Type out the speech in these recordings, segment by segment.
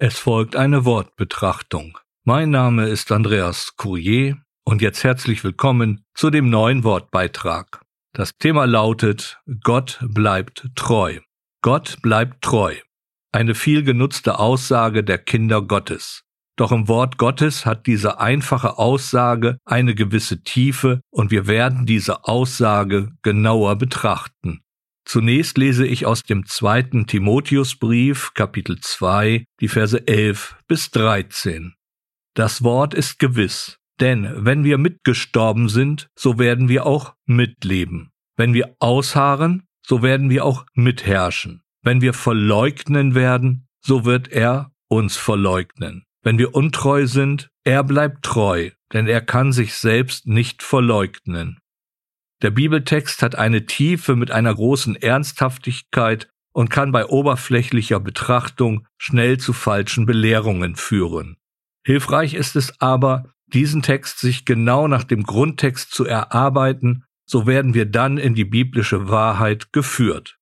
Es folgt eine Wortbetrachtung. Mein Name ist Andreas Courier und jetzt herzlich willkommen zu dem neuen Wortbeitrag. Das Thema lautet Gott bleibt treu. Gott bleibt treu. Eine viel genutzte Aussage der Kinder Gottes. Doch im Wort Gottes hat diese einfache Aussage eine gewisse Tiefe und wir werden diese Aussage genauer betrachten. Zunächst lese ich aus dem zweiten Timotheusbrief, Kapitel 2, die Verse 11 bis 13. Das Wort ist gewiss, denn wenn wir mitgestorben sind, so werden wir auch mitleben. Wenn wir ausharren, so werden wir auch mitherrschen. Wenn wir verleugnen werden, so wird er uns verleugnen. Wenn wir untreu sind, er bleibt treu, denn er kann sich selbst nicht verleugnen. Der Bibeltext hat eine Tiefe mit einer großen Ernsthaftigkeit und kann bei oberflächlicher Betrachtung schnell zu falschen Belehrungen führen. Hilfreich ist es aber, diesen Text sich genau nach dem Grundtext zu erarbeiten, so werden wir dann in die biblische Wahrheit geführt.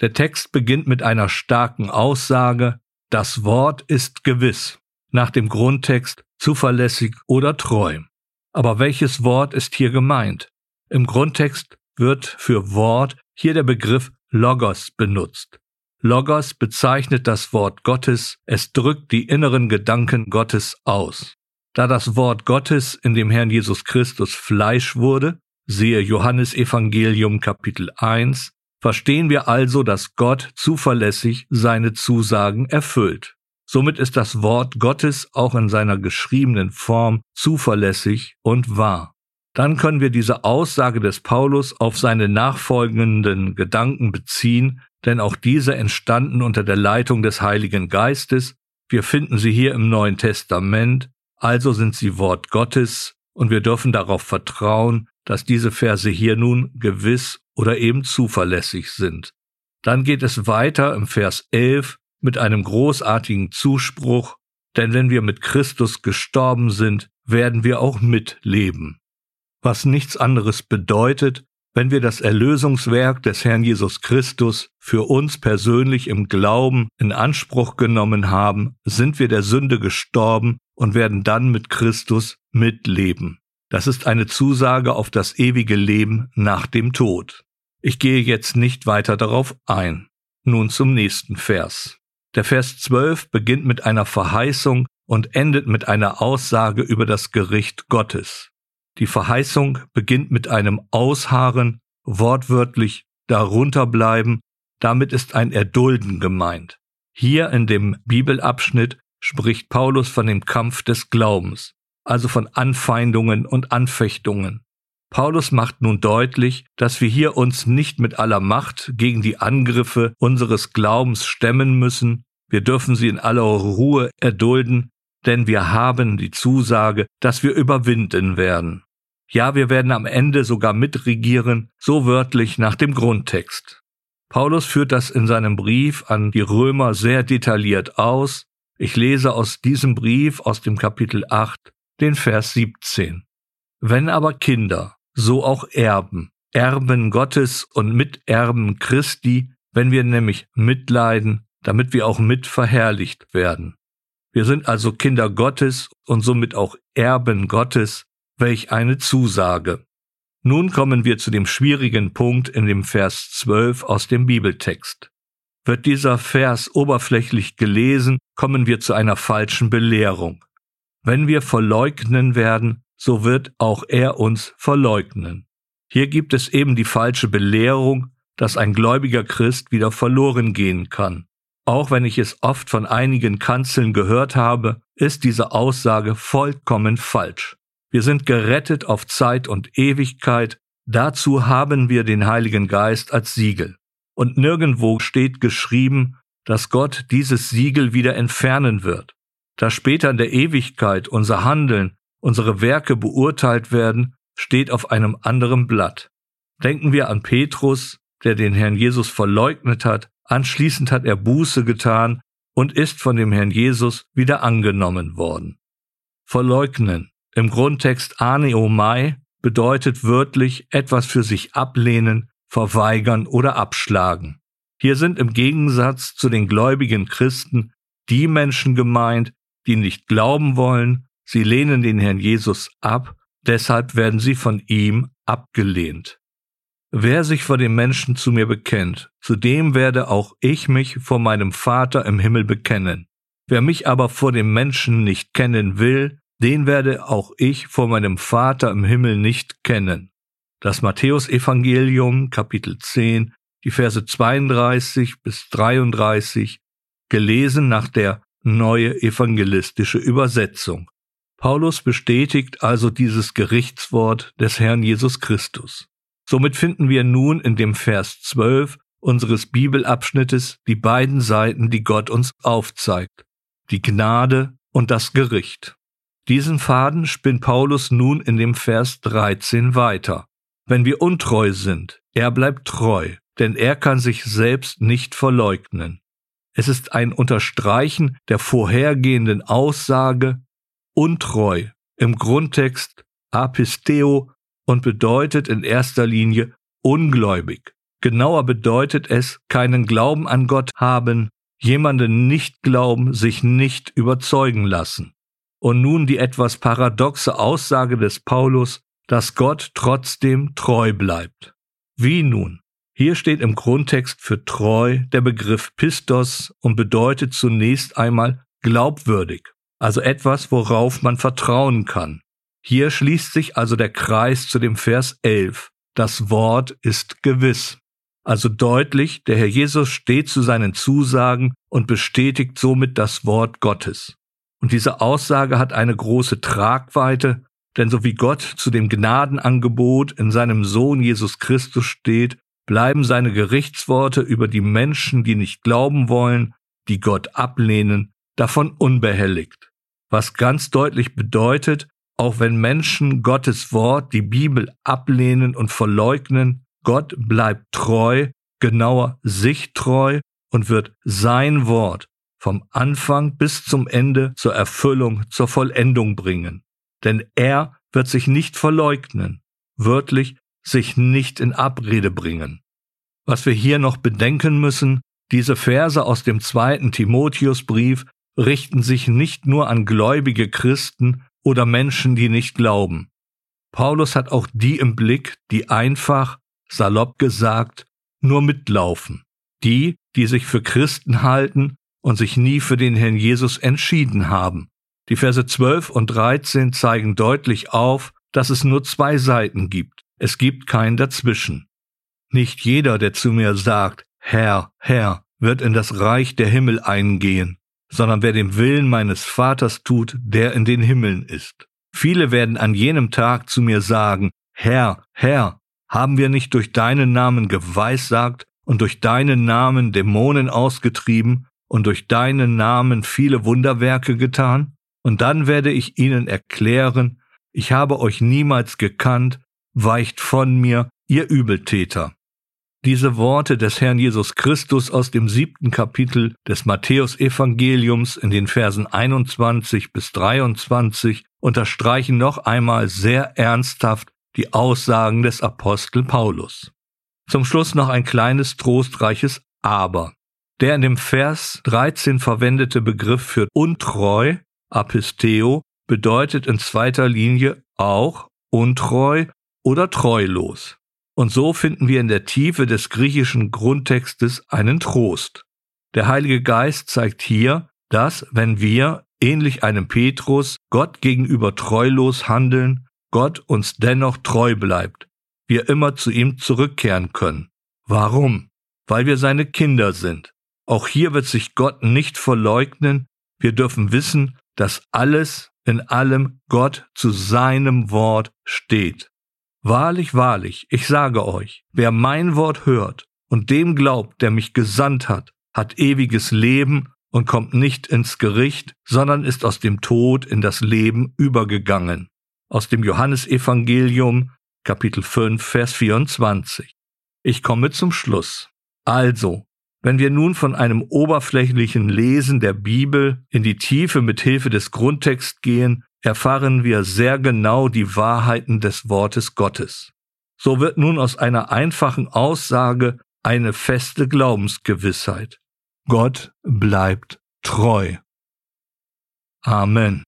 Der Text beginnt mit einer starken Aussage, das Wort ist gewiss, nach dem Grundtext zuverlässig oder treu. Aber welches Wort ist hier gemeint? Im Grundtext wird für Wort hier der Begriff Logos benutzt. Logos bezeichnet das Wort Gottes, es drückt die inneren Gedanken Gottes aus. Da das Wort Gottes in dem Herrn Jesus Christus Fleisch wurde, siehe Johannes Evangelium Kapitel 1, verstehen wir also, dass Gott zuverlässig seine Zusagen erfüllt. Somit ist das Wort Gottes auch in seiner geschriebenen Form zuverlässig und wahr dann können wir diese Aussage des Paulus auf seine nachfolgenden Gedanken beziehen, denn auch diese entstanden unter der Leitung des Heiligen Geistes. Wir finden sie hier im Neuen Testament, also sind sie Wort Gottes und wir dürfen darauf vertrauen, dass diese Verse hier nun gewiss oder eben zuverlässig sind. Dann geht es weiter im Vers 11 mit einem großartigen Zuspruch, denn wenn wir mit Christus gestorben sind, werden wir auch mitleben was nichts anderes bedeutet, wenn wir das Erlösungswerk des Herrn Jesus Christus für uns persönlich im Glauben in Anspruch genommen haben, sind wir der Sünde gestorben und werden dann mit Christus mitleben. Das ist eine Zusage auf das ewige Leben nach dem Tod. Ich gehe jetzt nicht weiter darauf ein. Nun zum nächsten Vers. Der Vers 12 beginnt mit einer Verheißung und endet mit einer Aussage über das Gericht Gottes. Die Verheißung beginnt mit einem Ausharren, wortwörtlich darunter bleiben, damit ist ein Erdulden gemeint. Hier in dem Bibelabschnitt spricht Paulus von dem Kampf des Glaubens, also von Anfeindungen und Anfechtungen. Paulus macht nun deutlich, dass wir hier uns nicht mit aller Macht gegen die Angriffe unseres Glaubens stemmen müssen, wir dürfen sie in aller Ruhe erdulden, denn wir haben die Zusage, dass wir überwinden werden. Ja, wir werden am Ende sogar mitregieren, so wörtlich nach dem Grundtext. Paulus führt das in seinem Brief an die Römer sehr detailliert aus. Ich lese aus diesem Brief aus dem Kapitel 8 den Vers 17. Wenn aber Kinder, so auch Erben, Erben Gottes und Miterben Christi, wenn wir nämlich mitleiden, damit wir auch mit verherrlicht werden. Wir sind also Kinder Gottes und somit auch Erben Gottes, Welch eine Zusage. Nun kommen wir zu dem schwierigen Punkt in dem Vers 12 aus dem Bibeltext. Wird dieser Vers oberflächlich gelesen, kommen wir zu einer falschen Belehrung. Wenn wir verleugnen werden, so wird auch er uns verleugnen. Hier gibt es eben die falsche Belehrung, dass ein gläubiger Christ wieder verloren gehen kann. Auch wenn ich es oft von einigen Kanzeln gehört habe, ist diese Aussage vollkommen falsch. Wir sind gerettet auf Zeit und Ewigkeit. Dazu haben wir den Heiligen Geist als Siegel. Und nirgendwo steht geschrieben, dass Gott dieses Siegel wieder entfernen wird. Da später in der Ewigkeit unser Handeln, unsere Werke beurteilt werden, steht auf einem anderen Blatt. Denken wir an Petrus, der den Herrn Jesus verleugnet hat, anschließend hat er Buße getan und ist von dem Herrn Jesus wieder angenommen worden. Verleugnen, im Grundtext aneomai bedeutet wörtlich etwas für sich ablehnen, verweigern oder abschlagen. Hier sind im Gegensatz zu den gläubigen Christen die Menschen gemeint, die nicht glauben wollen, sie lehnen den Herrn Jesus ab, deshalb werden sie von ihm abgelehnt. Wer sich vor den Menschen zu mir bekennt, zu dem werde auch ich mich vor meinem Vater im Himmel bekennen. Wer mich aber vor den Menschen nicht kennen will, den werde auch ich vor meinem Vater im Himmel nicht kennen. Das Matthäusevangelium Kapitel 10, die Verse 32 bis 33, gelesen nach der neue evangelistische Übersetzung. Paulus bestätigt also dieses Gerichtswort des Herrn Jesus Christus. Somit finden wir nun in dem Vers 12 unseres Bibelabschnittes die beiden Seiten, die Gott uns aufzeigt, die Gnade und das Gericht. Diesen Faden spinnt Paulus nun in dem Vers 13 weiter. Wenn wir untreu sind, er bleibt treu, denn er kann sich selbst nicht verleugnen. Es ist ein Unterstreichen der vorhergehenden Aussage untreu im Grundtext apisteo und bedeutet in erster Linie ungläubig. Genauer bedeutet es keinen Glauben an Gott haben, jemanden nicht glauben, sich nicht überzeugen lassen. Und nun die etwas paradoxe Aussage des Paulus, dass Gott trotzdem treu bleibt. Wie nun? Hier steht im Grundtext für treu der Begriff Pistos und bedeutet zunächst einmal glaubwürdig, also etwas, worauf man vertrauen kann. Hier schließt sich also der Kreis zu dem Vers 11. Das Wort ist gewiss. Also deutlich, der Herr Jesus steht zu seinen Zusagen und bestätigt somit das Wort Gottes. Und diese Aussage hat eine große Tragweite, denn so wie Gott zu dem Gnadenangebot in seinem Sohn Jesus Christus steht, bleiben seine Gerichtsworte über die Menschen, die nicht glauben wollen, die Gott ablehnen, davon unbehelligt. Was ganz deutlich bedeutet, auch wenn Menschen Gottes Wort, die Bibel ablehnen und verleugnen, Gott bleibt treu, genauer sich treu und wird sein Wort vom Anfang bis zum Ende zur Erfüllung, zur Vollendung bringen. Denn er wird sich nicht verleugnen, wörtlich sich nicht in Abrede bringen. Was wir hier noch bedenken müssen, diese Verse aus dem zweiten Timotheusbrief richten sich nicht nur an gläubige Christen, oder Menschen, die nicht glauben. Paulus hat auch die im Blick, die einfach, salopp gesagt, nur mitlaufen. Die, die sich für Christen halten und sich nie für den Herrn Jesus entschieden haben. Die Verse 12 und 13 zeigen deutlich auf, dass es nur zwei Seiten gibt. Es gibt kein Dazwischen. Nicht jeder, der zu mir sagt, Herr, Herr, wird in das Reich der Himmel eingehen, sondern wer den Willen meines Vaters tut, der in den Himmeln ist. Viele werden an jenem Tag zu mir sagen, Herr, Herr, haben wir nicht durch deinen Namen geweissagt und durch deinen Namen Dämonen ausgetrieben und durch deinen Namen viele Wunderwerke getan? Und dann werde ich ihnen erklären, ich habe euch niemals gekannt, weicht von mir, ihr Übeltäter. Diese Worte des Herrn Jesus Christus aus dem siebten Kapitel des Matthäusevangeliums in den Versen 21 bis 23 unterstreichen noch einmal sehr ernsthaft die Aussagen des Apostel Paulus. Zum Schluss noch ein kleines trostreiches Aber. Der in dem Vers 13 verwendete Begriff für untreu, apisteo, bedeutet in zweiter Linie auch untreu oder treulos. Und so finden wir in der Tiefe des griechischen Grundtextes einen Trost. Der Heilige Geist zeigt hier, dass, wenn wir, ähnlich einem Petrus, Gott gegenüber treulos handeln, Gott uns dennoch treu bleibt, wir immer zu ihm zurückkehren können. Warum? Weil wir seine Kinder sind. Auch hier wird sich Gott nicht verleugnen, wir dürfen wissen, dass alles in allem Gott zu seinem Wort steht. Wahrlich, wahrlich, ich sage euch, wer mein Wort hört und dem glaubt, der mich gesandt hat, hat ewiges Leben und kommt nicht ins Gericht, sondern ist aus dem Tod in das Leben übergegangen. Aus dem Johannesevangelium, Kapitel 5, Vers 24. Ich komme zum Schluss. Also, wenn wir nun von einem oberflächlichen Lesen der Bibel in die Tiefe mit Hilfe des Grundtexts gehen, erfahren wir sehr genau die Wahrheiten des Wortes Gottes. So wird nun aus einer einfachen Aussage eine feste Glaubensgewissheit. Gott bleibt treu. Amen.